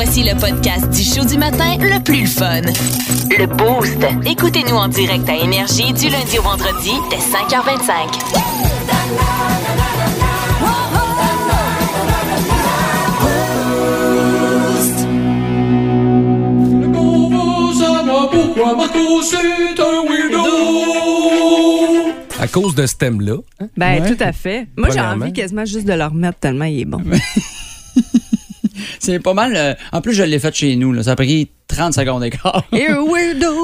Voici le podcast du show du matin le plus fun. Le Boost. Écoutez-nous en direct à Énergie du lundi au vendredi dès 5h25. On veut savoir pourquoi Marco c'est un weirdo. À cause de ce thème-là. Ben, Ouais. tout à fait. Moi, j'ai Premièrement. envie quasiment juste de le remettre tellement il est bon. C'est pas mal. euh, en plus, je l'ai fait chez nous. là. Ça a pris 30 secondes d'écart. Et un weirdo!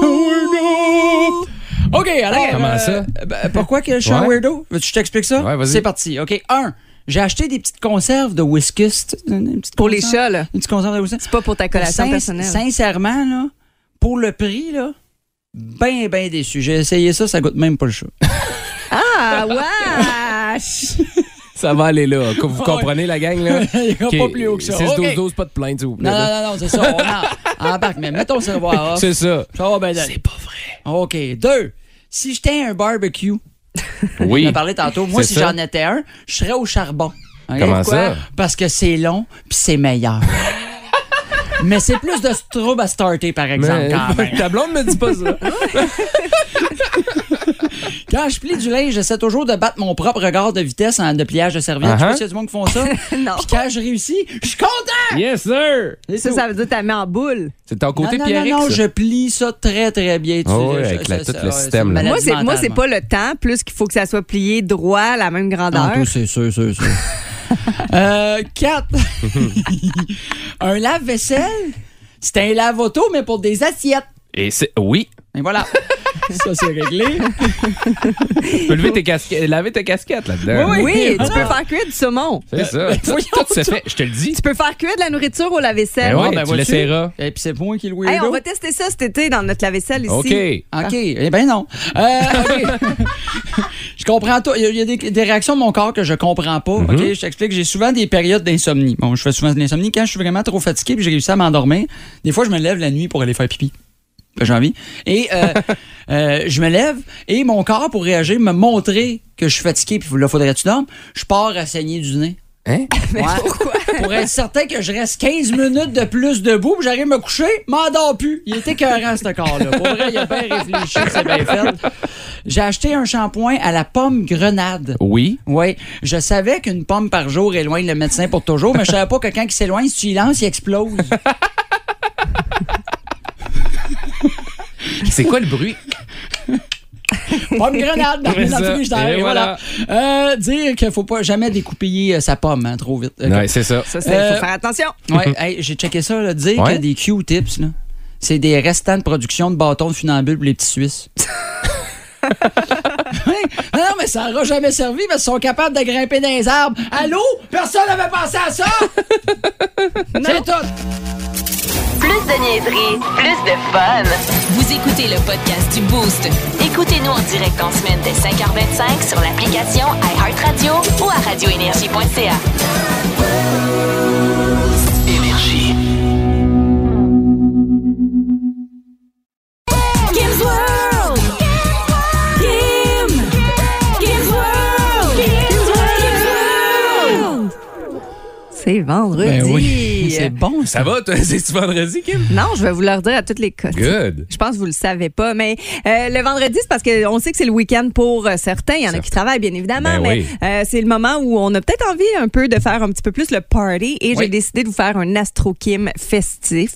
OK, alors. Comment ça? ben, pourquoi que je suis un Ouais. weirdo? Veux-tu que je t'explique ça? Ouais, vas-y. C'est parti. OK, un. J'ai acheté des petites conserves de whisky. Une petite Pour les conserve- chats, là. Une petite conserve de whisky. C'est pas pour ta collation Sin- personnelle. Sincèrement, là, pour le prix, là, ben, ben déçu. J'ai essayé ça, ça goûte même pas le chat. Ah, wesh! Ça va aller là. Vous comprenez la gang, là? Il ira Ok, pas plus haut que ça. 6-12-12, OK. pas de plainte, s'il vous plaît. Non, non, non, non, c'est ça. On en- embarque, mais ton cerveau à off. C'est ça. Ça va bien. C'est pas vrai. OK. Deux, si j'étais un barbecue, on Oui. a parlé tantôt, moi, si ça. j'en étais un, je serais au charbon. Comment Pourquoi? ça? Parce que c'est long puis c'est meilleur. Mais c'est plus de trouble à starter, par exemple, Mais, quand même. ta blonde me dit pas ça. Quand je plie du linge, j'essaie toujours de battre mon propre regard de vitesse en de pliage de serviette. Je sais Uh-huh. pas s'il y a du monde qui font ça. non. Puis quand je réussis, je suis content! yes, sir! C'est Ça, ça veut dire que t'as mis en boule. C'est ton côté non, non, Pierrick, non, non, ça. je plie ça très, très bien. Tu Oh, je- avec la- tout ça- le système, là. Moi, c'est, moi, c'est pas le temps, plus qu'il faut que ça soit plié droit à la même grandeur. C'est sûr, sûr, sûr. euh, quatre. un lave-vaisselle, c'est un lave-auto, mais pour des assiettes. Et c'est. Oui. Et voilà. ça, c'est réglé. Tu peux lever tes casquettes, laver tes casquettes là-dedans. oui, oui. tu peux faire cuire du saumon. C'est ça. Mais Tout, se fait. Je te le dis. Tu peux faire cuire de la nourriture au lave-vaisselle. Ben ouais, ben, tu vois-tu? l'essaieras. Et puis c'est moi qui le. Hey, on va tester ça cet été dans notre lave-vaisselle ici. OK. OK. Eh bien, non. Euh, OK. je comprends tout. Il y a, des, des réactions de mon corps que je comprends pas. Mhm. OK. Je t'explique. J'ai souvent des périodes d'insomnie. Bon, je fais souvent de l'insomnie quand je suis vraiment trop fatigué puis j'ai réussi à m'endormir. Des fois, je me lève la nuit pour aller faire pipi. J'ai envie. Et euh, euh, je me lève et mon corps, pour réagir, me montrer que je suis fatigué puis là, faudrait que tu dormes, je pars à saigner du nez. Hein? Ouais. Pour être certain que je reste 15 minutes de plus debout, puis j'arrive à me coucher, m'endors plus. Il était écœurant, ce corps-là. Pour vrai, il a bien réfléchi, c'est bien fait. J'ai acheté un shampoing à la pomme grenade. Oui. Oui, je savais qu'une pomme par jour éloigne le médecin pour toujours, mais je savais pas que quand il s'éloigne, si tu y lances, il explose. C'est quoi le bruit? Pomme grenade dans, dans le frigidaire, Et et voilà. Euh, dire qu'il faut pas jamais découpiller euh, sa pomme hein, trop vite. Ok. Ouais, c'est ça. Ça, c'est, Euh, faut faire attention. Ouais, hey, j'ai checké ça, là, dire Ouais. que des Q-tips, là, c'est des restants de production de bâtons de funambule pour les petits Suisses. Non, mais ça n'aura jamais servi parce qu'ils sont capables de grimper dans les arbres. Allô? Personne n'avait pensé à ça? C'est tout. Plus de niaiserie, plus de fun. Vous écoutez le podcast du Boost. Écoutez-nous en direct en semaine dès 5h25 sur l'application iHeartRadio ou à radioénergie.ca. Kim's World! Kim! Kim's World! Kim's World! C'est vendredi. Ben oui, c'est bon. Ça va, toi? C'est-tu vendredi, Kim? Non, je vais vous le redire à toutes les cotes. Good. Je pense que vous le savez pas, mais euh, le vendredi, c'est parce qu'on sait que c'est le week-end pour euh, certains. Il y en a qui travaillent, bien évidemment, Ben mais oui. euh, c'est le moment où on a peut-être envie un peu de faire un petit peu plus le party et j'ai décidé de vous faire un Astro Kim festif.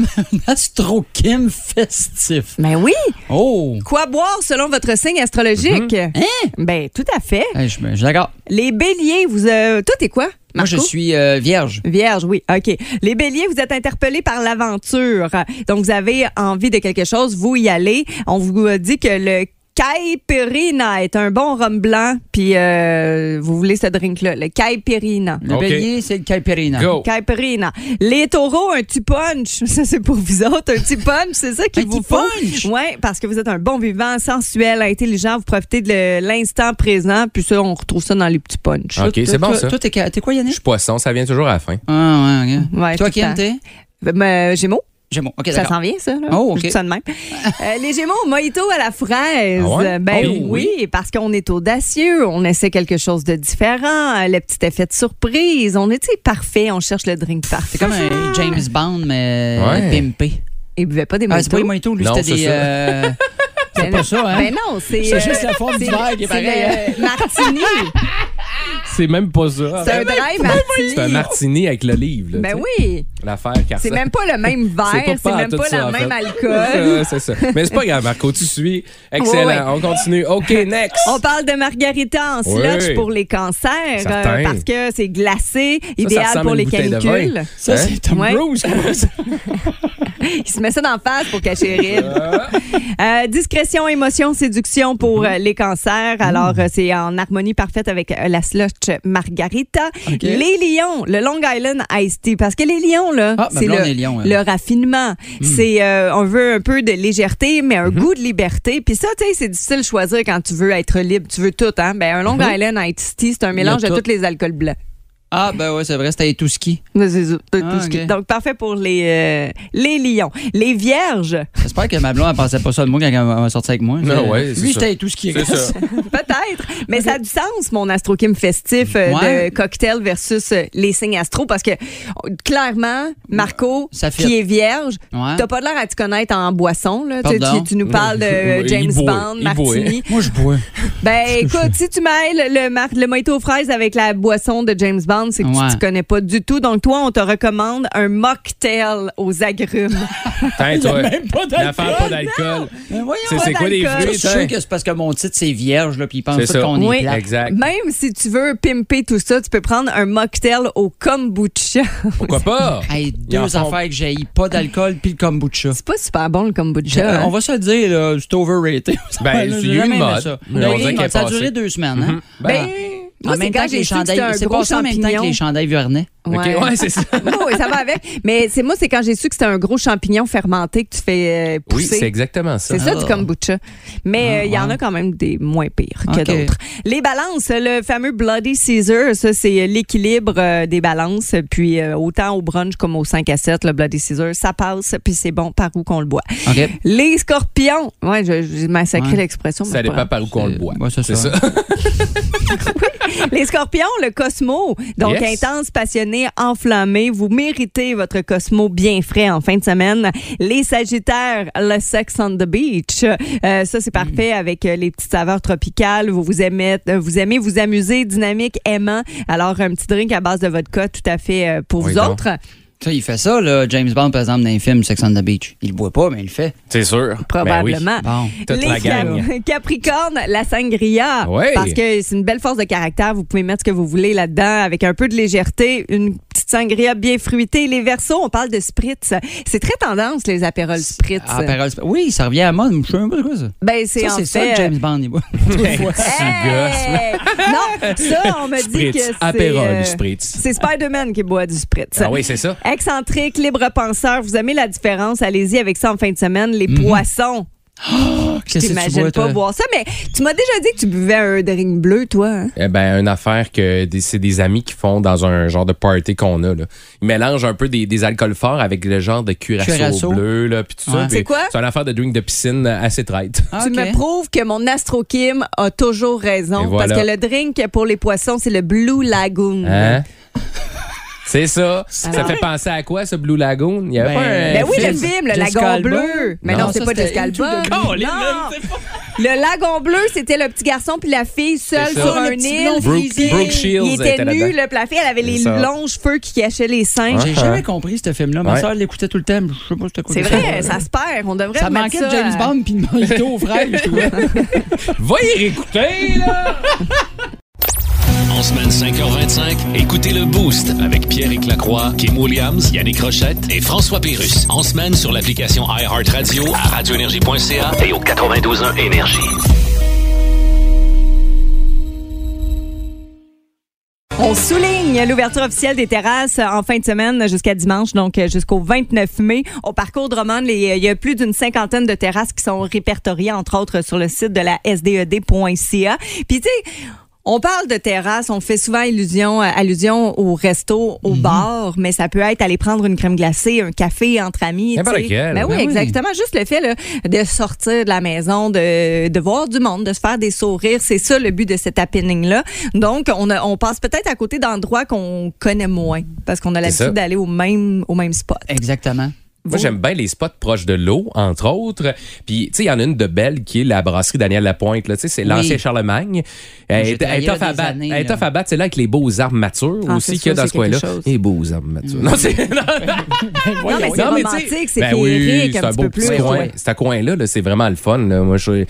Astro Kim festif. ben oui! Oh! Quoi boire selon votre signe astrologique? Mm-hmm. Hein? Ben, tout à fait. Hey, je je suis d'accord. Les béliers, vous... Euh, toi, t'es quoi? Moi, je suis euh, vierge. Vierge, oui. OK. Les béliers, vous êtes interpellés par l'aventure. Donc, vous avez envie de quelque chose, vous y allez. On vous dit que le Caipirinha est un bon rhum blanc, puis euh, vous voulez ce drink-là, le Caipirinha. Le OK. bélier, c'est le caipirinha. Go. Caipirinha. Les taureaux, un petit punch. Ça, c'est pour vous autres. Un petit punch, c'est ça qu'il Un vous petit faut. punch? Oui, parce que vous êtes un bon vivant, sensuel, intelligent. Vous profitez de l'instant présent, puis ça, on retrouve ça dans les petits punchs. OK, c'est bon, Toi- ça. Toi, t'es t'es quoi, Je Yannick? suis poisson, ça vient toujours à la fin. Ah, ouais, ok. Ouais, Toi, tout le Kim, temps. t'es? Mais, Gémeaux? Gémeaux. OK, Ça s'en vient, ça. Là? Oh, OK. Je dis ça de même. Euh, les Gémeaux, mojito à la fraise. Ah ouais? Ben Oh, oui, parce qu'on est audacieux, on essaie quelque chose de différent, euh, le petit effet de surprise. On est parfait, on cherche le drink parfait. C'est comme un James Bond, mais Ouais. pimpé. Il buvait pas des Ah, c'est pas mojitos? mojitos, lui, Non, c'était c'est des. ça. euh, c'est pas ça, hein? Ben non, c'est. C'est euh, juste la forme du c'est- verre qui est pareil, hein? Martini. C'est même pas ça. C'est un dry martini. C'est un martini avec l'olive. Ben oui. L'affaire C'est Carson. même pas le même verre, c'est même tout pas en même fait. alcool. C'est ça. Mais c'est pas grave, Marco, tu suis. Excellent. On continue. OK, next. On parle de margarita en slotch Oui. pour les cancers euh, parce que c'est glacé, idéal pour les canicules. Ça, Hein? c'est Tom Ouais. Cruise. Il se met ça d'en face pour cacher les rides. Euh, discrétion, émotion, séduction pour Mm-hmm. euh, les cancers. Alors, euh, c'est en harmonie parfaite avec la margarita. Les lions, le Long Island Iced Tea. Parce que les lions, là, Ah, c'est le, raffinement. C'est, euh, on veut un peu de légèreté, mais un Mm-hmm. goût de liberté. Puis ça, tu sais, c'est difficile de choisir quand tu veux être libre. Tu veux tout, hein? Ben, un Long Island Iced Tea, c'est un mélange de tous les alcools blancs. Ah, ben ouais, c'est vrai, c'était tout ski. Mais c'est ça, tout Ah, ce qui- ok. Donc, parfait pour les, euh, les lions. Les vierges, J'espère que ma blonde, elle pensait pas ça de moi quand elle va sortir avec moi. Non, ouais, c'est Lui, ça. c'était tout ski. C'est ça. Peut-être, mais ça a du sens, mon astrokim festif euh, Ouais. de cocktail versus euh, les signes astro, parce que clairement, Marco, Ça qui est vierge, Ouais. t'as pas l'air à te connaître en boisson. Là. Tu, Pardon? tu- tu nous parles de Il James Bond, il boit. Martini. Moi, je bois. Ben écoute, si tu mêles le, mar- le mojito aux fraises avec la boisson de James Bond, c'est que Ouais. tu te connais pas du tout. Donc toi, on te recommande un mocktail aux agrumes. Toi. même pas d'alcool. Pas d'alcool. Mais voyons. C'est c'est quoi les d'alcool. Je fruits? suis sûr que c'est parce que mon titre, c'est vierge, là, puis ils pensent C'est qu'on Oui. est plat. Exact. Même si tu veux pimper tout ça, tu peux prendre un mocktail au kombucha. Pourquoi pas? Hey, deux font- affaires que j'ai pas d'alcool puis le kombucha. C'est pas super bon le kombucha. Hein? on va se le dire, là, c'est overrated. Ben, J'ai il y a eu jamais une mode. ça. Mais on mode. Ça a duré deux semaines. Hein? Ben, Ben, moi, en c'est même quand temps que j'ai les su que c'était chandails. un C'est gros passé en même temps que champignon. les chandails Vuarnet. OK, Ouais. ouais, c'est ça. oui, ça va avec. Mais c'est moi, c'est quand j'ai su que c'était un gros champignon fermenté que tu fais euh, Oui, pousser. c'est exactement ça. C'est ça Ah. du kombucha. Mais euh, Ah, il y en a quand même des moins pires que d'autres. Les balances, le fameux Bloody Caesar, ça c'est l'équilibre euh, des balances. Puis euh, autant au brunch comme au 5 à 7, le Bloody Caesar, ça passe puis c'est bon par où qu'on le boit. Les scorpions, ouais, j'ai massacré Ouais. l'expression. Ça c'est pas dépend par où qu'on le boit. ouais, c'est c'est ça. ça. Les scorpions, le Cosmo. Donc, Yes. intense, passionné, enflammé. Vous méritez votre Cosmo bien frais en fin de semaine. Les Sagittaires, le Sex on the Beach. Euh, ça, c'est parfait avec euh, les petites saveurs tropicales. Vous vous aimez, euh, vous aimez vous amuser, dynamique, aimant. Alors, un petit drink à base de vodka, tout à fait euh, pour Oui, vous donc. autres. Ça, il fait ça, là, James Bond, par exemple, dans les films Sex on the Beach. Il le boit pas, mais il le fait. C'est sûr. Probablement. Bon. Toute les la gang. Capricorne, la sangria. Ouais. Parce que c'est une belle force de caractère. Vous pouvez mettre ce que vous voulez là-dedans avec un peu de légèreté. Une petite sangria bien fruitée. Les versos, on parle de spritz. C'est très tendance, les apérols spritz. Apérol. Oui, ça revient à mode. Je sais même pas de quoi ça. Ben, c'est Ça, en c'est ça fait. que James Bond, il boit. Hey! Non, ça, on me dit que c'est. Apérol, euh, spritz. C'est Spider-Man qui boit du spritz. Ah oui, c'est ça. Excentrique, libre penseur, vous aimez la différence, allez-y avec ça en fin de semaine. Les Mhm. poissons, tu t'imagines bois, pas toi? boire ça, mais tu m'as déjà dit que tu buvais un drink bleu, toi. hein? Eh ben, une affaire que c'est des amis qui font dans un genre de party qu'on a. Là. Ils mélangent un peu des, des alcools forts avec le genre de curaçao, Curaçao. bleu, là, puis tout Ouais. ça. C'est quoi? C'est une affaire de drink de piscine assez traite. Ah, Tu me prouves que mon astrokim a toujours raison. Et voilà. Parce que le drink pour les poissons, c'est le Blue Lagoon. Hein? C'est ça. Ça Alors- fait penser à quoi, ce Blue Lagoon? Il y avait Ben, pas un Ben oui, le film. film, le Jessica lagon Alba? bleu. Mais non, Non, c'est ça, pas Jessica Alba. Oh, Non. Le lagon bleu, c'était le petit garçon puis la fille seule ça. sur Le un île. Brooke, Shields Il était était nu, le fille, elle avait les ça. longs cheveux qui cachaient les seins. J'ai Ouais. jamais compris ce film-là. Ma soeur l'écoutait tout le temps. Je sais pas quoi. C'est ça. vrai, ça se perd. On devrait Ça manquait ça de James Bond puis de mojito aux trouvais. Va y réécouter, là! En semaine 5h25, écoutez le Boost avec Pierre Lacroix, Kim Williams, Yannick Rochette et François Pérus. En semaine sur l'application iHeartRadio à radioénergie.ca et au 92.1 Énergie. On souligne l'ouverture officielle des terrasses en fin de semaine jusqu'à dimanche, donc euh, jusqu'au 29 mai. Au parcours Drummond, les- il y a plus d'une cinquantaine de terrasses qui sont répertoriées, entre autres, sur le site de la sded.ca. Puis, tu sais, On parle de terrasse, on fait souvent illusion, euh, allusion au resto, au Mhm. bar, mais ça peut être aller prendre une crème glacée, un café entre amis. Ben oui, Ben oui. exactement. Juste le fait là, de sortir de la maison, de, de voir du monde, de se faire des sourires, c'est ça le but de cet happening-là. Donc, on, a- on passe peut-être à côté d'endroits qu'on connaît moins parce qu'on a l'habitude d'aller au même, au même spot. Exactement. Moi, j'aime bien les spots proches de l'eau, entre autres. Puis, tu sais, il y en a une de belle qui est la brasserie Daniel Lapointe. là. Tu sais, c'est l'ancien Charlemagne. Elle est- tough à battre. Elle est à battre. C'est là avec les beaux arbres matures Ah, aussi qu'il y a dans ce coin-là. Les beaux arbres matures. Non, c'est... non, Non, mais c'est romantique, c'est ben féerique, c'est un peu petit plus. C'est un coin-là, là, c'est vraiment le fun. Moi, je,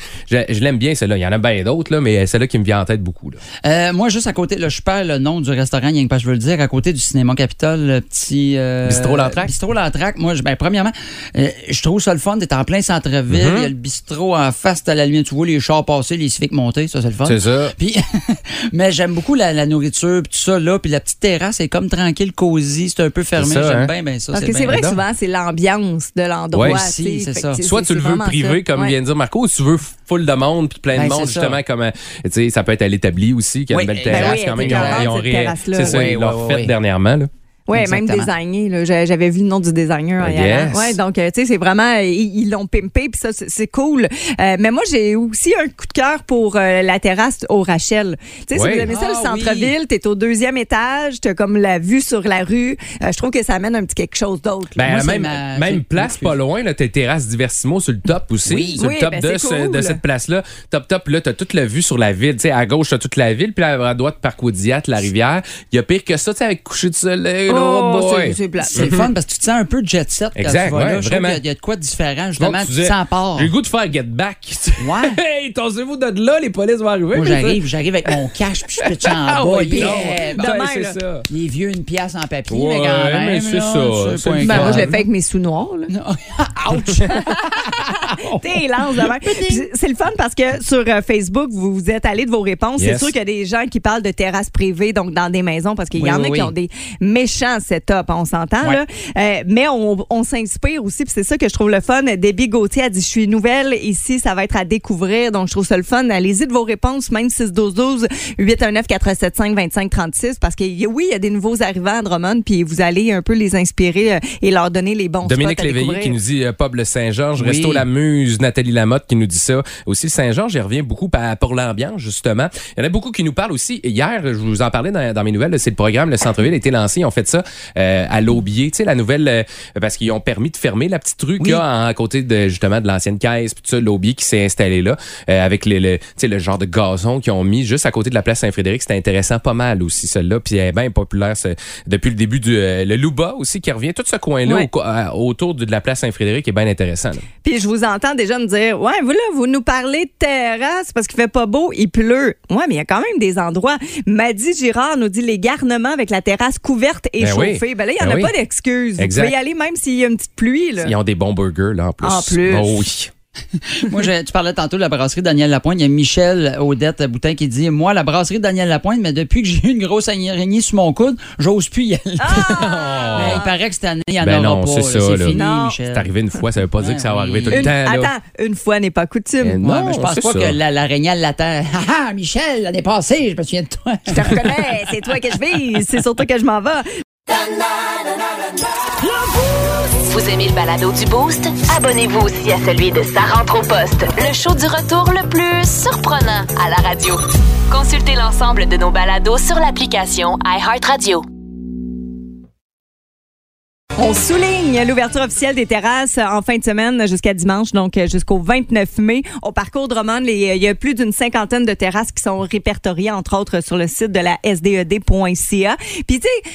l'aime bien, celle-là. Il y en a bien d'autres, là, mais celle-là qui me vient en tête beaucoup. Là. Euh, moi, juste à côté, là, je perds le nom du restaurant, rien que je veux le dire, à côté du cinéma Capitole, le petit. euh, Bistrot Lantrac? Bistrot Lantrac. Moi, je- ben, premièrement, euh, je trouve ça le fun d'être en plein centre-ville. Mm-hmm. Il y a le bistrot en face, à la lumière. Tu vois les chars passer, les civiques monter, ça, c'est le fun. C'est ça. Puis, mais j'aime beaucoup la, la nourriture, puis tout ça, là. Puis la petite terrasse est comme tranquille, cosy, c'est un peu fermé. J'aime hein? bien, bien ça. Parce que c'est vrai que souvent, c'est l'ambiance de l'endroit. Ouais, tu si, c'est ça. Soit tu le veux privé, ça. comme Ouais. vient de dire Marco, ou tu veux full de monde, puis plein de monde, ça. justement, comme, euh, tu sais, ça peut être à l'établi aussi, qui a Oui, une belle ben terrasse oui, quand même. Ils ont-. C'est ça, Oui, ils oui, l'ont oui, fait oui. dernièrement. Là. Oui, même. J'a- J'avais vu le nom du designer Yes. Ouais, donc, euh, tu sais, c'est vraiment, ils l'ont pimpé, puis ça, c'est- cool. Euh, mais moi, j'ai aussi un coup de cœur pour euh, la terrasse au Rachel. Tu sais, Ouais. si vous aimez ça, Ah, le centre-ville, t'es au deuxième étage, t'as comme la vue sur la rue. Euh, je trouve que ça amène un petit quelque chose d'autre. Ben, Moi, même, ma- même place pas loin, là, t'as terrasse Diversimo sur le top aussi. Oui. Sur Oui, le top ben, de, c'est ce- cool. de cette place-là. Top, top, là, t'as toute la vue sur la ville. Tu sais, à gauche, t'as toute la ville, puis à droite, Parc Audiat, la rivière. Il y a pire que ça, tu sais, avec coucher de soleil. Oh, oh boy. c'est- le fun parce que tu te sens un peu jet set quand Exact, tu vas ouais, là. Je trouve vraiment. qu'il y a- Il y, a de quoi de différent, Donc, justement. tu Tu te sens part. J'ai le goût de faire get back. Ouais. hey, torsez-vous de là, les polices vont arriver. Moi, j'arrive, j'arrive avec mon cash, puis je pitch en Ah, bas. yeah. Ouais, Demain, c'est là. ça. Les vieux, une pièce en papier, Ouais, mais quand même. mais c'est là, ça, c'est Ben, moi, je l'ai fait avec mes sous noirs. Ouch! T'es lance de C'est le fun parce que sur euh, Facebook, vous vous êtes allé de vos réponses. Yes. C'est sûr qu'il y a des gens qui parlent de terrasses privées, donc dans des maisons, parce qu'il y Oui, en oui, a qui oui. ont des méchants setups, on s'entend. Ouais. là. Euh, mais on, on s'inspire aussi, puis c'est ça que je trouve le fun. Debbie Gauthier a dit, je suis nouvelle ici, ça va être à découvrir, donc je trouve ça le fun. Allez-y de vos réponses, même 612 819 475 2536 parce que y- oui, il y a des nouveaux arrivants à Drummond, puis vous allez un peu les inspirer euh, et leur donner les bons Dominique spots à Léveillé découvrir. qui nous dit euh, Pub le Saint-Georges, Oui. Resto La Nathalie Lamotte qui nous dit ça. Aussi le Saint-Georges, il revient beaucoup pour l'ambiance, justement. Il y en a beaucoup qui nous parlent aussi. Hier, je vous en parlais dans, dans mes nouvelles, c'est le programme Le Centre-Ville a été lancé. Ils ont fait ça euh, à l'Aubier, tu sais, la nouvelle, euh, parce qu'ils ont permis de fermer la petite rue qu'il y a en- à côté de, justement, de l'ancienne caisse, puis tout ça, l'Aubier qui s'est installé là, euh, avec le, le, genre de gazon qu'ils ont mis juste à côté de la place Saint-Frédéric. C'était intéressant pas mal aussi, celle-là. Puis elle est bien populaire depuis le début du... le Louba aussi qui revient. Tout ce coin-là au autour de la place Saint-Frédéric est bien intéressant. là. Puis je vous entends déjà me dire, ouais, vous là, vous nous parlez de terrasse parce qu'il fait pas beau, il pleut. Ouais, mais il y a quand même des endroits. Maddy Girard nous dit les garnements avec la terrasse couverte et Ben oui. chauffée. Ben là, il y en Ben a oui. pas d'excuses. Vous pouvez y aller même s'il y a une petite pluie. Là. Ils ont des bons burgers là en plus. En plus. Oh oui. Moi, je- tu parlais tantôt de la brasserie Daniel Lapointe. Il y a Michel Odette Boutin qui dit Moi, la brasserie Daniel Lapointe, mais depuis que j'ai eu une grosse araignée sur mon coude, j'ose plus y aller. mais il paraît que cette année, il n'y en Ben aura non, pas. c'est fini, Non. Michel. C'est arrivé une fois, ça veut pas dire que ça va arriver tout le Une- temps. là. attends, une fois n'est pas coutume. Ouais, non, mais je pense pas ça. que la- l'araignée elle l'attend. Ah, ah, Michel, l'année passée, je me souviens de toi. Je te reconnais, c'est toi que je vis, c'est sur toi que je m'en vais. Vous aimez le balado du Boost? Abonnez-vous aussi à celui de Sa rentre au poste, le show du retour le plus surprenant à la radio. Consultez l'ensemble de nos balados sur l'application iHeartRadio. On souligne l'ouverture officielle des terrasses en fin de semaine jusqu'à dimanche, donc jusqu'au 29 mai. Au parcours Drummond, les- il y a plus d'une cinquantaine de terrasses qui sont répertoriées, entre autres, sur le site de la sded.ca. Puis, tu sais,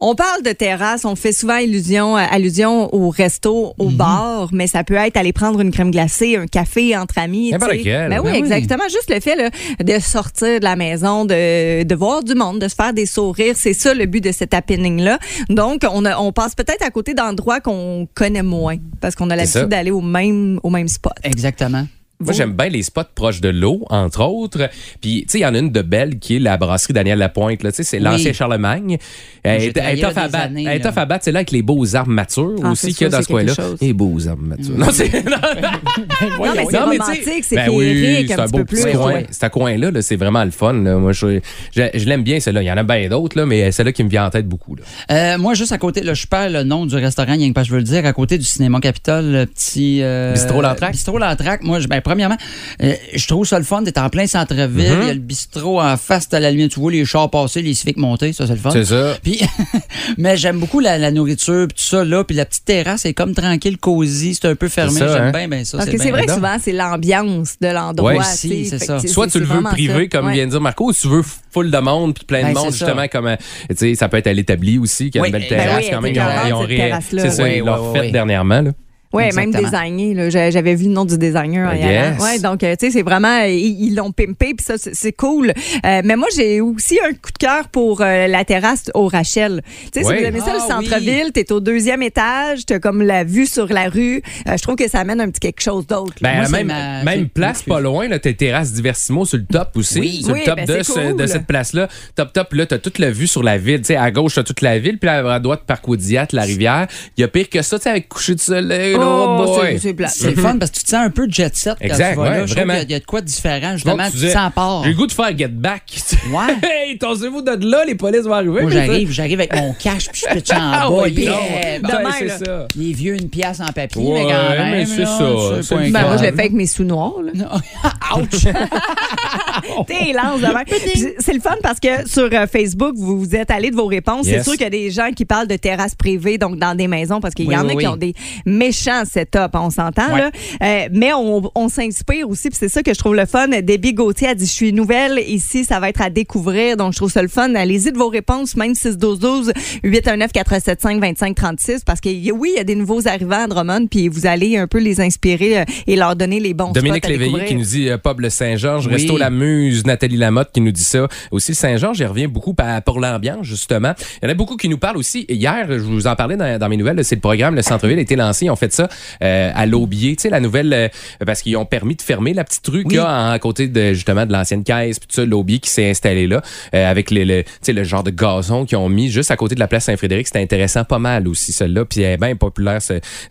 on parle de terrasse, on fait souvent illusion, euh, allusion au resto, au bar, mais ça peut être aller prendre une crème glacée, un café entre amis. quel. Ben oui, Ben oui. exactement. Juste le fait là, de sortir de la maison, de, de voir du monde, de se faire des sourires, c'est ça le but de cet happening-là. Donc, on, a- on passe peut-être à côté d'endroits qu'on connaît moins parce qu'on a l'habitude d'aller au même, au même spot. Exactement. Moi, j'aime bien les spots proches de l'eau, entre autres. Puis, tu sais, il y en a une de belle qui est la brasserie Daniel Lapointe. Là. Tu sais, c'est l'ancien Charlemagne. Elle est- tough à battre. Elle est à battre. C'est là avec les beaux arbres matures Ah, aussi c'est qu'il y a dans c'est ce coin-là. Les beaux arbres matures. Non, c'est... Non, mais c'est Non, mais sais, romantique, c'est ben féerique c'est un un petit peu plus. coin. ouais. Ce coin-là, là, c'est vraiment le fun. Moi, je, l'aime bien, celle-là. Il y en a bien d'autres, là, mais celle-là qui me vient en tête beaucoup. Là. Euh, moi, juste à côté, là, je perds le nom du restaurant, rien que je veux le dire, à côté du cinéma Capitole, le petit. euh, Bistrot Lantrac? Bistrot Lantrac. Moi, je- ben, premièrement, euh, je trouve ça le fun d'être en plein centre-ville. Mm-hmm. Il y a le bistrot en face, à la lumière. Tu vois les chars passer, les civiques monter, ça, c'est le fun. C'est ça. Puis, mais j'aime beaucoup la, la nourriture, puis tout ça, là. Puis la petite terrasse est comme tranquille, cosy, c'est un peu fermé. J'aime hein? bien, bien ça. Parce que c'est vrai que souvent, c'est l'ambiance de l'endroit. Ouais, tu si, c'est Fait ça. Soit tu le veux privé, ça. comme Ouais. vient de dire Marco, ou tu veux full de monde, puis plein de Ben, monde, ça. justement, comme, euh, tu sais, ça peut être à l'établi aussi, qui a Oui, une belle ben terrasse oui, quand même. Ils ont. C'est ça, Oui, ils l'ont oui, oui. dernièrement. Là. Oui, même designé. J'avais vu le nom du designer en y Yes. allant. Ouais, donc, euh, tu sais, c'est vraiment, ils ils l'ont pimpé, puis ça, c'est- c'est cool. Euh, mais moi, j'ai aussi un coup de cœur pour euh, la terrasse au Rachel. Tu sais, Ouais. si vous aimez ça, Ah, le centre-ville, t'es au deuxième étage, t'as comme la vue sur la rue. Euh, je trouve que ça amène un petit quelque chose d'autre. Ben, Moi, même, ma- même place pas loin, là, t'as terrasse Diversimo sur le top aussi. Oui. Sur Oui, le top ben, de, c'est ce- cool. de cette place-là. Top, top, là, t'as toute la vue sur la ville. Tu sais, à gauche, t'as toute la ville, puis à droite, Parc Audiat, la rivière. Il y a pire que ça, tu sais, avec coucher de soleil. Là, Oh, c'est- boy. c'est plat. C'est le fun parce que tu te sens un peu jet set quand Exact, tu vas ouais, là. Je trouve vraiment. qu'il y a- il y, a de quoi de différent, Donc, justement. tu Tu te disais, sens à part. J'ai le goût de faire get back. Ouais. hey, torsez-vous de là, les polices vont arriver. Moi, j'arrive, j'arrive avec mon cash, puis je pitch en Ah, bas. Demain, c'est là. ça. Les vieux, une pièce en papier, Ouais, mais quand même. mais c'est là, ça, Ben, moi, je l'ai fait avec mes sous noirs. Ouch! T'es lance C'est le fun parce que sur euh, Facebook, vous vous êtes allé de vos réponses. Yes. C'est sûr qu'il y a des gens qui parlent de terrasses privées, donc dans des maisons, parce qu'il y Oui, en oui, a qui oui. ont des méchants setups, on s'entend. Ouais. là. Euh, mais on, on s'inspire aussi, puis c'est ça que je trouve le fun. Debbie Gauthier a dit, je suis nouvelle ici, ça va être à découvrir, donc je trouve ça le fun. Allez-y de vos réponses, même 612 819 475 2536 parce que y- oui, il y a des nouveaux arrivants à Drummond, puis vous allez un peu les inspirer euh, et leur donner les bons Dominique spots à Léveillé découvrir. qui nous dit euh, Pub le Saint-Georges, Oui. Resto La Nathalie Lamotte qui nous dit ça. Aussi le Saint-Georges, j'y reviens beaucoup pour l'ambiance, justement. Il y en a beaucoup qui nous parlent aussi. Hier, je vous en parlais dans, dans mes nouvelles, c'est le programme Le Centre-Ville a été lancé. Ils ont fait ça euh, à l'Aubier. Tu sais, la nouvelle, euh, parce qu'ils ont permis de fermer la petite rue qu'il y a à côté de, justement, de l'ancienne caisse, puis tout ça, l'Aubier qui s'est installé là, euh, avec le, le, genre de gazon qu'ils ont mis juste à côté de la place Saint-Frédéric. C'était intéressant pas mal aussi, celle-là. Puis elle est bien populaire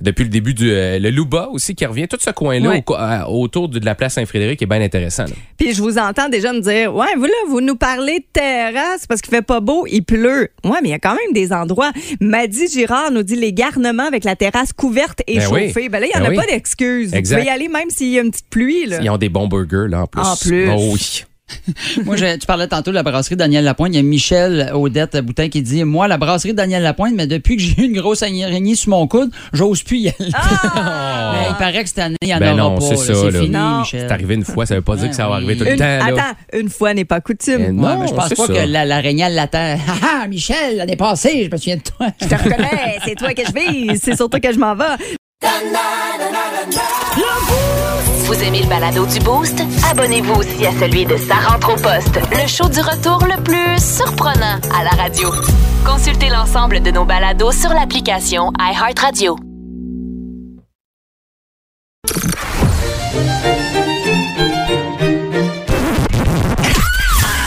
depuis le début du... le Louba aussi qui revient. Tout ce coin-là Ouais. au autour de la place Saint-Frédéric est bien intéressant. là. Puis je vous entends déjà me dire, ouais, vous là, vous nous parlez de terrasse parce qu'il fait pas beau, il pleut. Ouais, mais il y a quand même des endroits. Maddy Girard nous dit les garnements avec la terrasse couverte et Ben oui. chauffée. Ben là, il y en Ben a oui. pas d'excuses. Vous pouvez y aller même s'il y a une petite pluie. Là. Ils ont des bons burgers là en plus. En plus. Oh oui. Moi, je- tu parlais tantôt de la brasserie Daniel Lapointe. Il y a Michel Odette Boutin qui dit Moi, la brasserie Daniel Lapointe, mais depuis que j'ai eu une grosse araignée sur mon coude, j'ose plus y aller. Mais il paraît que cette année, il n'y en Ben aura non, pas. c'est ça, C'est fini, Non. Michel. C'est arrivé une fois, ça veut pas dire que ça va arriver tout le temps. là. attends, une fois n'est pas coutume. Ouais, non, mais je pense pas ça. que la- l'araignée elle l'attend. Ah, ah, Michel, l'année passée, je me souviens de toi. Je te reconnais, c'est toi que je vis, c'est sur toi que je m'en vais. Vous aimez le balado du Boost? Abonnez-vous aussi à celui de Sa rentre au poste, le show du retour le plus surprenant à la radio. Consultez l'ensemble de nos balados sur l'application iHeartRadio.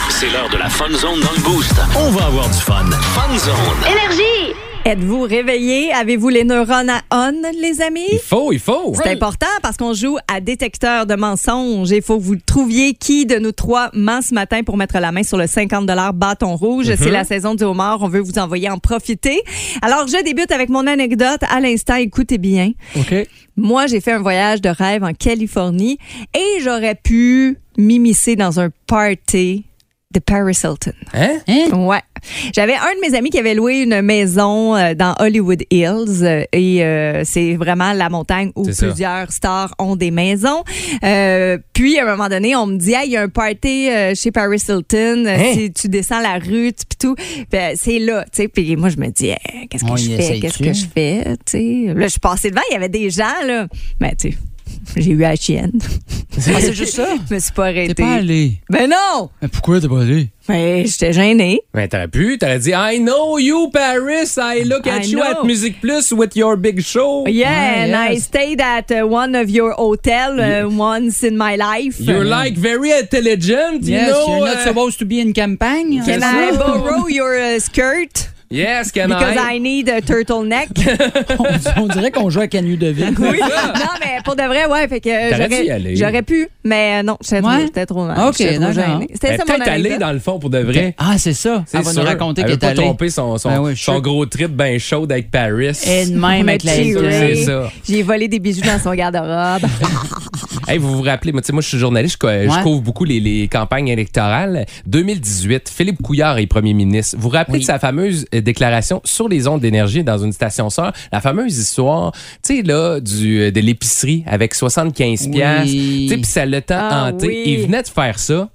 C'est l'heure de la Fun Zone dans le Boost. On va avoir du fun. Fun Zone. Énergie! Êtes-vous réveillés? Avez-vous les neurones à on, les amis? Il faut, il faut. C'est important parce qu'on joue à détecteur de mensonges. Il faut que vous trouviez qui de nous trois ment ce matin pour mettre la main sur le 50 bâton rouge. C'est la saison du homard. On veut vous envoyer en profiter. Alors, je débute avec mon anecdote. À l'instant, écoutez bien. OK. Moi, j'ai fait un voyage de rêve en Californie et j'aurais pu m'immiscer dans un party de Paris Hilton. Hein? Ouais. J'avais un de mes amis qui avait loué une maison euh, dans Hollywood Hills euh, et euh, c'est vraiment la montagne où ça. plusieurs stars ont des maisons. Euh, puis à un moment donné, on me dit hey, il y a un party chez Paris Hilton, Hein? si tu descends la rue puis tout, Ben, c'est là, tu sais. Puis moi je me dis Eh, qu'est-ce que je fais? Qu'est-ce que je fais, tu sais? Là je suis passée devant, il y avait des gens là, mais tu sais J'ai eu la chienne. Ah, c'est juste ça? Je me suis pas T'es arrêtée. pas allé. Ben non! Mais pourquoi t'es pas allé? Mais j'étais gênée. Mais t'aurais pu, t'aurais dit I know you, Paris. I look at I you know. at Music Plus with your big show. Yeah, Ouais, and I yes. stayed at uh, one of your hotel uh, once in my life. You're like very intelligent, you Yes, know. you're not uh, supposed to be in campagne. Can I borrow your uh, skirt? Yes, can Because I? I need a turtleneck. on, on dirait qu'on joue à Canu de ville. oui. Non, mais pour de vrai, ouais. Fait que euh, j'aurais, aller. j'aurais pu, mais non, j'étais, trop, Ouais? trop mal. Ok, d'accord. gênée. C'était Ben, ça mon peut-être aller anecdote. dans le fond pour de vrai. Ah, c'est ça. Elle va nous raconter Elle qu'elle est allée. tromper son, son, Ben oui, je son suis- gros trip bien chaud avec Paris. Et de même avec la cheeré. C'est ça. J'ai volé des bijoux dans son garde-robe. Hey, vous vous rappelez, moi, moi je suis journaliste, je, je Ouais. couvre beaucoup les, les campagnes électorales. 2018, Philippe Couillard est premier ministre. Vous vous rappelez Oui. de sa fameuse euh, déclaration sur les ondes d'énergie dans une station sœur? La fameuse histoire, tu sais, là, du, euh, de l'épicerie avec 75 Oui. piastres. Tu sais, puis ça l'a tant Ah hanté. oui. Il venait de faire ça.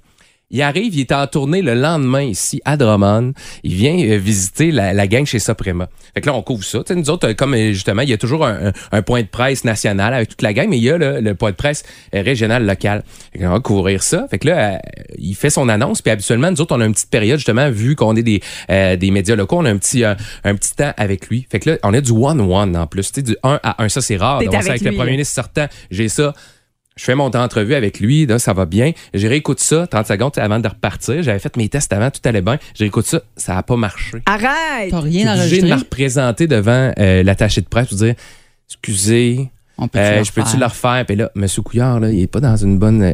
Il arrive, il est en tournée le lendemain ici à Drummond. Il vient euh, visiter la, la gang chez Suprema. Fait que là, on couvre ça. Tu sais, nous autres, euh, comme euh, justement, il y a toujours un, un- un point de presse national avec toute la gang, mais il y a le, le point de presse régional local. Fait qu'on va couvrir ça. Fait que là, euh, il fait son annonce. Puis habituellement, nous autres, on a une petite période, justement, vu qu'on est des, euh, des médias locaux, on a un petit, un petit temps avec lui. Fait que là, on a du one-one en plus. Tu sais, du 1 à 1. Ça, c'est rare. Ça avec avec le premier ministre sortant. J'ai ça. Je fais mon entrevue avec lui, là, ça va bien. Je réécoute ça 30 secondes avant de repartir. J'avais fait mes tests avant, tout allait bien. Je réécoute ça, ça n'a pas marché. Arrête! T'as Je suis rien obligé de me enregistré? représenter devant euh, l'attaché de presse pour dire Excusez, On peut euh, je peux-tu le refaire? Puis là, M. Couillard, là, il est pas dans une bonne. euh,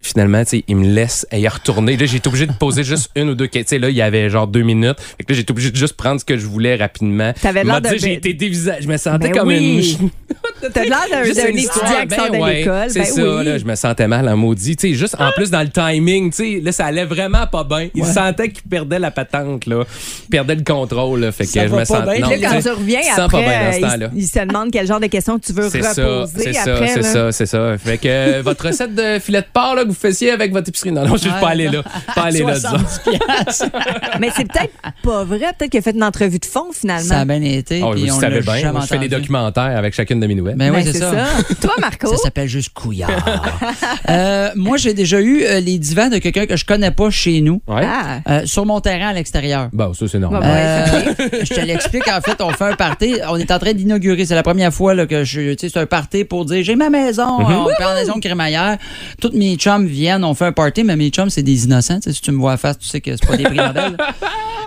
finalement, tu sais, il me laisse y retourner. Là, j'ai été obligé de poser juste une ou deux questions. Tu sais, là, il y avait genre deux minutes. Fait que là, j'ai été obligé de juste prendre ce que je voulais rapidement. T'avais l'air de- J'ai été dévisagé. Je me sentais Ben comme oui. une. T'as l'air d'un, étudiant histoire, qui sort ben de l'école. C'est Ben ça, oui. là, je me sentais mal en maudit. Tu sais, juste en plus dans le timing, tu sais, là, ça allait vraiment pas bien. Il sentait qu'il perdait la patente, là. Il perdait le contrôle, là. Fait que Ça je va me pas sentais. bien. Là, quand tu reviens tu sens pas bien dans après, ce euh, temps-là. il, il se demande quel genre de questions tu veux C'est ça, reposer c'est ça, après. c'est là. ça, c'est ça. Fait que euh, votre recette de filet de porc là, que vous faisiez avec votre épicerie. Non, non, je suis Ouais, pas allé là. Pas allé là, disons. 70 piastres. Mais c'est peut-être pas vrai. Peut-être qu'il a fait une entrevue de fond, finalement. Ça a bien été. Oh, puis vous on savez l'a bien, jamais je fais des entendu. documentaires avec chacune de mes nouvelles. Ben oui, Ben, c'est ça. Toi, Marco? Ça s'appelle juste couillard. Euh, moi, j'ai déjà eu euh, les divans de quelqu'un que je connais pas chez nous, Ouais. Ah. euh, sur mon terrain à l'extérieur. Bon, ça, c'est normal. Ouais. Euh, je te l'explique. En fait, on fait un party. On est en train d'inaugurer. C'est la première fois là, que je. Tu sais, c'est un party pour dire j'ai ma maison. Mhm. On est en maison crémaillère. Toutes mes chums viennent. On fait un party, mais mes chums, c'est des innocents. Si tu me vois à face, tu sais que c'est pas des primandelles.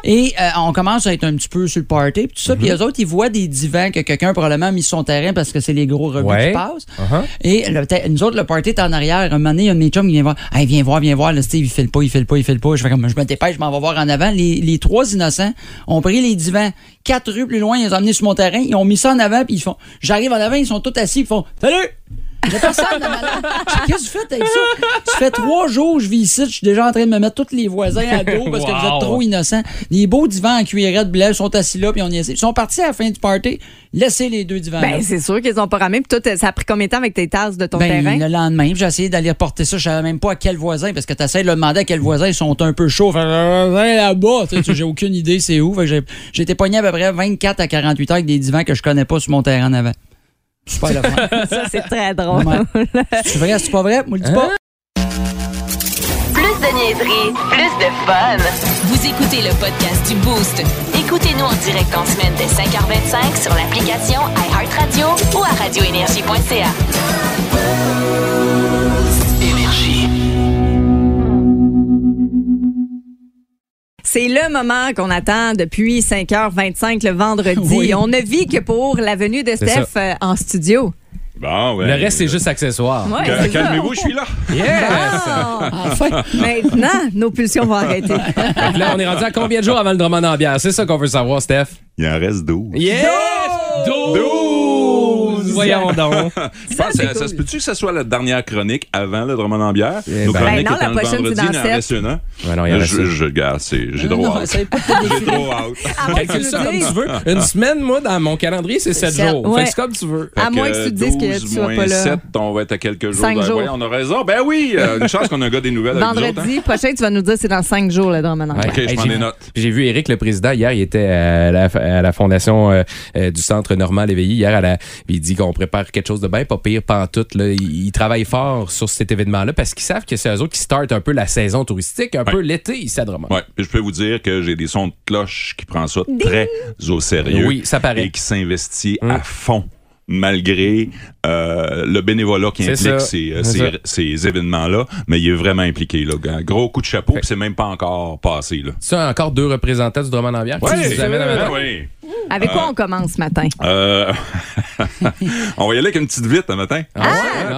Et euh, on commence à être un petit peu sur le party. Puis tout ça. Mhm. Puis eux autres, ils voient des divans que quelqu'un probablement a mis sur son terrain parce que c'est les gros Ouais. qui passent. Uh-huh. Et le- nous autres, le party est en arrière. Un moment donné, il y a un de mes chums qui vient voir. Hey, viens voir, viens voir. Là, Steve, il file pas, il file pas, il file pas. Je fais comme, je me dépêche, je m'en vais voir en avant. Les, les trois innocents ont pris les divans quatre rues plus loin, ils les ont emmenés sur mon terrain, ils ont mis ça en avant, puis ils font. J'arrive en avant, ils sont tous assis, ils font Salut! Personne Qu'est-ce que vous faites avec ça? Ça fait trois jours que je vis ici, je suis déjà en train de me mettre tous les voisins à dos parce que vous êtes trop innocents. Les beaux divans en cuirette bleu sont assis là, puis on y essaie. Ils sont partis à la fin du party. Laissez les deux divans. là. Ben, c'est sûr qu'ils ont pas ramené. Puis toi, ça a pris combien de temps avec tes tasses de ton Ben, terrain? le lendemain, j'ai essayé d'aller reporter ça. Je savais même pas à quel voisin, parce que tu essaies de le demander à quel voisin ils sont un peu chauds. Fait, euh, viens là-bas. Tu sais, J'ai aucune idée c'est où. J'ai été pogné à peu près 24 à 48 heures avec des divans que je connais pas sur mon terrain en avant. Super le fun. Ça, c'est très drôle. C'est vrai, c'est pas vrai? Moi, le dis pas. Plus de niaiserie, plus de fun. Vous écoutez le podcast du Boost. Écoutez-nous en direct en semaine dès 5h25 sur l'application iHeartRadio ou à radioénergie.ca. C'est le moment qu'on attend depuis 5h25 le vendredi. Oui. On ne vit que pour la venue de Steph euh, en studio. Bon, ouais. Le reste, c'est juste accessoire. Ouais. Calmez-vous, je suis là. Yes! Enfin. Maintenant, nos pulsions vont arrêter. Là, on est rendu à combien de jours avant le Drummond en bière? C'est ça qu'on veut savoir, Steph. Il en reste 12. Yes! 12! Voyons donc. Je pense que ça, ça se peut-tu que ce soit la dernière chronique avant le Drummond en bière? Eh Nos ben- chroniques Ben non, la prochaine, vendredi, c'est dans il en sept. reste une, hein? Ouais, non, il y en a je, je, c'est- j'ai droit J'ai moins que Calcule ça comme tu veux. Une semaine, moi, dans mon calendrier, c'est 7 Sept, jours. Fait c'est comme tu veux. À moins que tu te dises que 12 tu sois moins pas là. 7, on va être à quelques jours. Cinq Ben, jours. ouais, on a raison. Ben oui, euh, une chance qu'on a un gars des nouvelles hein. Vendredi prochain, tu vas nous dire c'est dans cinq jours le drame en Ouais. Ok, je prends j'ai- des notes. J'ai vu Eric, le président, hier, il était à la, fondation euh, euh, du Centre Normand Léveillé. Hier, à la, puis il dit qu'on on prépare quelque chose de bien, pas pire, pas en tout. Là. Ils, ils travaillent fort sur cet événement-là parce qu'ils savent que c'est eux autres qui startent un peu la saison touristique, un peu l'été ici à Drummond. Ouais, puis je peux vous dire que j'ai des sons de cloche qui prend ça très au sérieux. Oui, ça paraît. Et qui s'investit Hum. à fond malgré euh, le bénévolat qui implique ça. ces, euh, événements-là, mais il est vraiment impliqué. Là. Un Gros coup de chapeau, puis c'est même pas encore passé. Là. Ça, encore deux représentants du Drummond en bière qui Ouais, nous amènent à ben oui. Avec quoi on commence ce matin? Euh, on va y aller avec une petite vite un matin. Ah, ouais?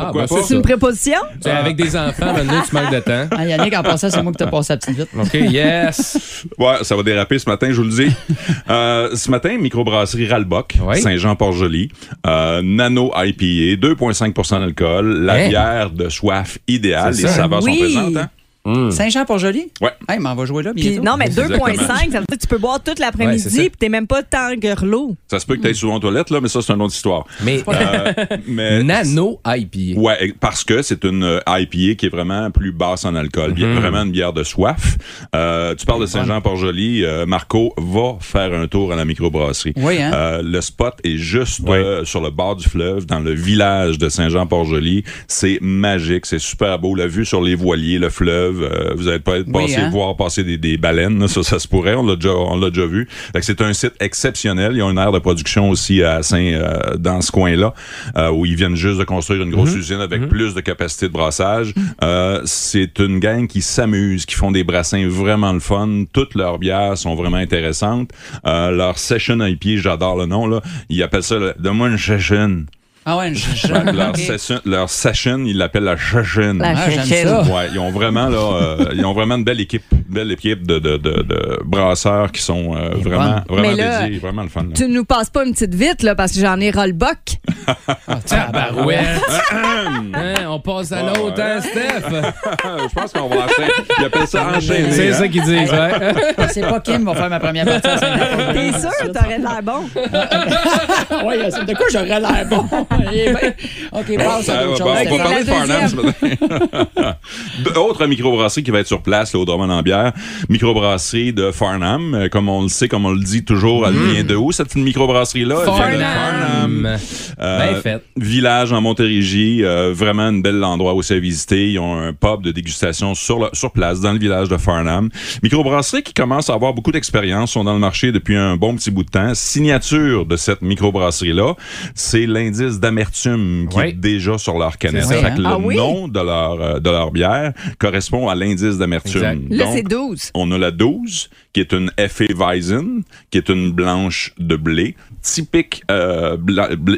pourquoi ben, pas? c'est une préposition? Tu sais, Avec des enfants, maintenant, tu manques de temps. Ah, Yannick, en passant, c'est moi qui t'ai passé la petite vite. OK, yes. Ouais, ça va déraper ce matin, je vous le dis. Euh, ce matin, microbrasserie Ralbock, Oui. Saint-Jean-Port-Joli, euh, Nano IPA, 2,5% d'alcool, la Hein? bière de soif idéale. Les ça. saveurs Oui. sont présentes. Hein? Saint-Jean-Port-Joli? Ouais. Hey, mais on va jouer là Puis, non, mais Exactement. 2,5, ça veut dire que tu peux boire toute Ouais, l'après-midi ça. puis t'es même pas tant grelot. Ça se peut que tu ailles souvent aux toilettes, là, mais ça, c'est une autre histoire. Mais Euh, mais Nano IPA. Ouais, parce que c'est une euh, IPA qui est vraiment plus basse en alcool, bien, vraiment une bière de soif. Euh, tu parles de Saint-Jean-Port-Joli, euh, Marco va faire un tour à la microbrasserie. Oui, hein? Euh, le spot est juste Oui. euh, sur le bord du fleuve, dans le village de Saint-Jean-Port-Joli. C'est magique, c'est super beau. La vue sur les voiliers, le fleuve, euh, vous allez pas être Oui, passé hein? voir passer des, des baleines, là, ça, ça se pourrait. On l'a déjà, on l'a déjà vu. C'est un site exceptionnel. Il y a une aire de production aussi à Saint, euh, dans ce coin-là, euh, où ils viennent juste de construire une grosse usine avec plus de capacité de brassage. Euh, c'est une gang qui s'amuse, qui font des brassins vraiment le fun. Toutes leurs bières sont vraiment intéressantes. Leur session IPA, j'adore le nom, là. Ils appellent ça, le- donne-moi une session. Ah ouais, je, je- Ouais, leur, session, leur session, ils l'appellent la session. La Ah, ça. Ouais, ils ont vraiment là, euh, ils ont vraiment une belle équipe, une belle équipe de, de, de, de brasseurs qui sont euh, vraiment, vraiment Mais là, dédiés, vraiment le fun. là. Tu nous passes pas une petite vite, là, parce que j'en ai roll-buck. Tabarouette. Hein, on passe à l'autre, ouais. hein, Steph? Je pense qu'on va enchaîner. Ils appellent ça enchaîner. C'est hein? ça qu'ils disent, ouais. C'est pas Kim qui va faire ma première partie. T'es sûr? T'aurais l'air bon? Oui, c'est de quoi j'aurais l'air bon? Eh ben, OK, passe à Ça d'autres va, choses. bon, on va parler de Farnham ce matin. Autre microbrasserie qui va être sur place là, au Drummond en bière. Microbrasserie de Farnham. Euh, Comme on le sait, comme on le dit toujours, elle vient de où cette microbrasserie-là? Farnham. Euh, Bien fait. Village en Montérégie, euh, vraiment un bel endroit aussi à visiter. Ils ont un pub de dégustation sur, sur place dans le village de Farnham. Microbrasserie qui commence à avoir beaucoup d'expérience, sont dans le marché depuis un bon petit bout de temps. Signature de cette microbrasserie-là, c'est l'indice d'amertume qui Oui. est déjà sur leur canette. Ça, que hein? le Ah oui? nom de leur, euh, de leur bière correspond à l'indice d'amertume. Là, c'est 12. on a la 12, qui est une Weizen, qui est une blanche de blé, typique euh,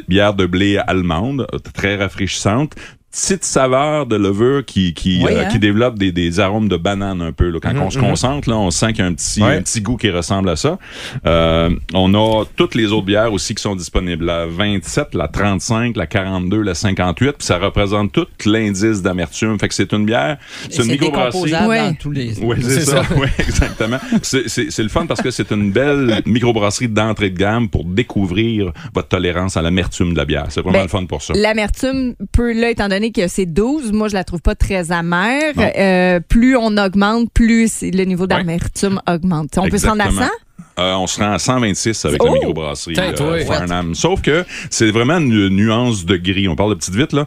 bière de blé allemande, euh, très rafraîchissante. Petite saveur de levure qui qui, Oui, euh, hein? qui développe des, des arômes de banane un peu. Là. Quand on se concentre, là, on sent qu'il y a un petit, Ouais. un petit goût qui ressemble à ça. Euh, on a toutes les autres bières aussi qui sont disponibles. La 27, la 35, la 42, la 58, puis ça représente tout l'indice d'amertume. Fait que c'est une bière, c'est une microbrasserie. Ouais. dans tous les... Oui, c'est ça. ça. Oui, exactement. C'est- C'est c'est le fun parce que c'est une belle microbrasserie d'entrée de gamme pour découvrir votre tolérance à l'amertume de la bière. C'est vraiment Ben, le fun pour ça. L'amertume peut, là, étant donné que c'est 12, moi, je la trouve pas très amère. Euh, plus on augmente, plus le niveau d'amertume augmente. On peut se rendre à Exactement. 100? Euh, on se rend à 126 avec Oh! la microbrasserie Tain, toi. euh, Farnham. Sauf que c'est vraiment une nuance de gris. On parle de petite vite là.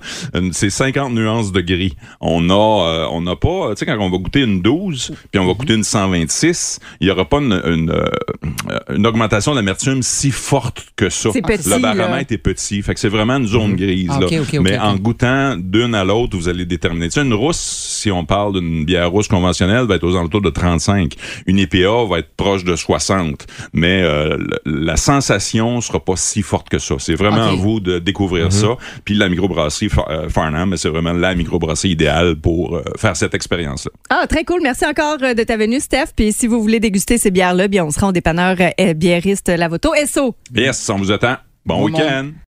C'est 50 nuances de gris. On a, euh, on n'a pas, tu sais, quand on va goûter une 12, puis on va goûter une 126, il y aura pas une, une, euh, une augmentation d'amertume si forte que ça. C'est petit, Le là. baromètre est petit. Fait que c'est vraiment une zone grise. Ah, là. Mais en goûtant d'une à l'autre, vous allez déterminer. Tu sais, une rousse, si on parle d'une bière rousse conventionnelle, va être aux alentours de 35. Une EPA va être proche de 60. Mais euh, la sensation sera pas si forte que ça. C'est vraiment à vous de découvrir ça. Puis la microbrasserie euh, Farnham, c'est vraiment la microbrasserie idéale pour euh, faire cette expérience-là. Ah, très cool. Merci encore de ta venue, Steph. Puis si vous voulez déguster ces bières-là, bien, on sera au dépanneur euh, biériste Lavoto. SO. Yes, on vous attend. Bon Bon week-end.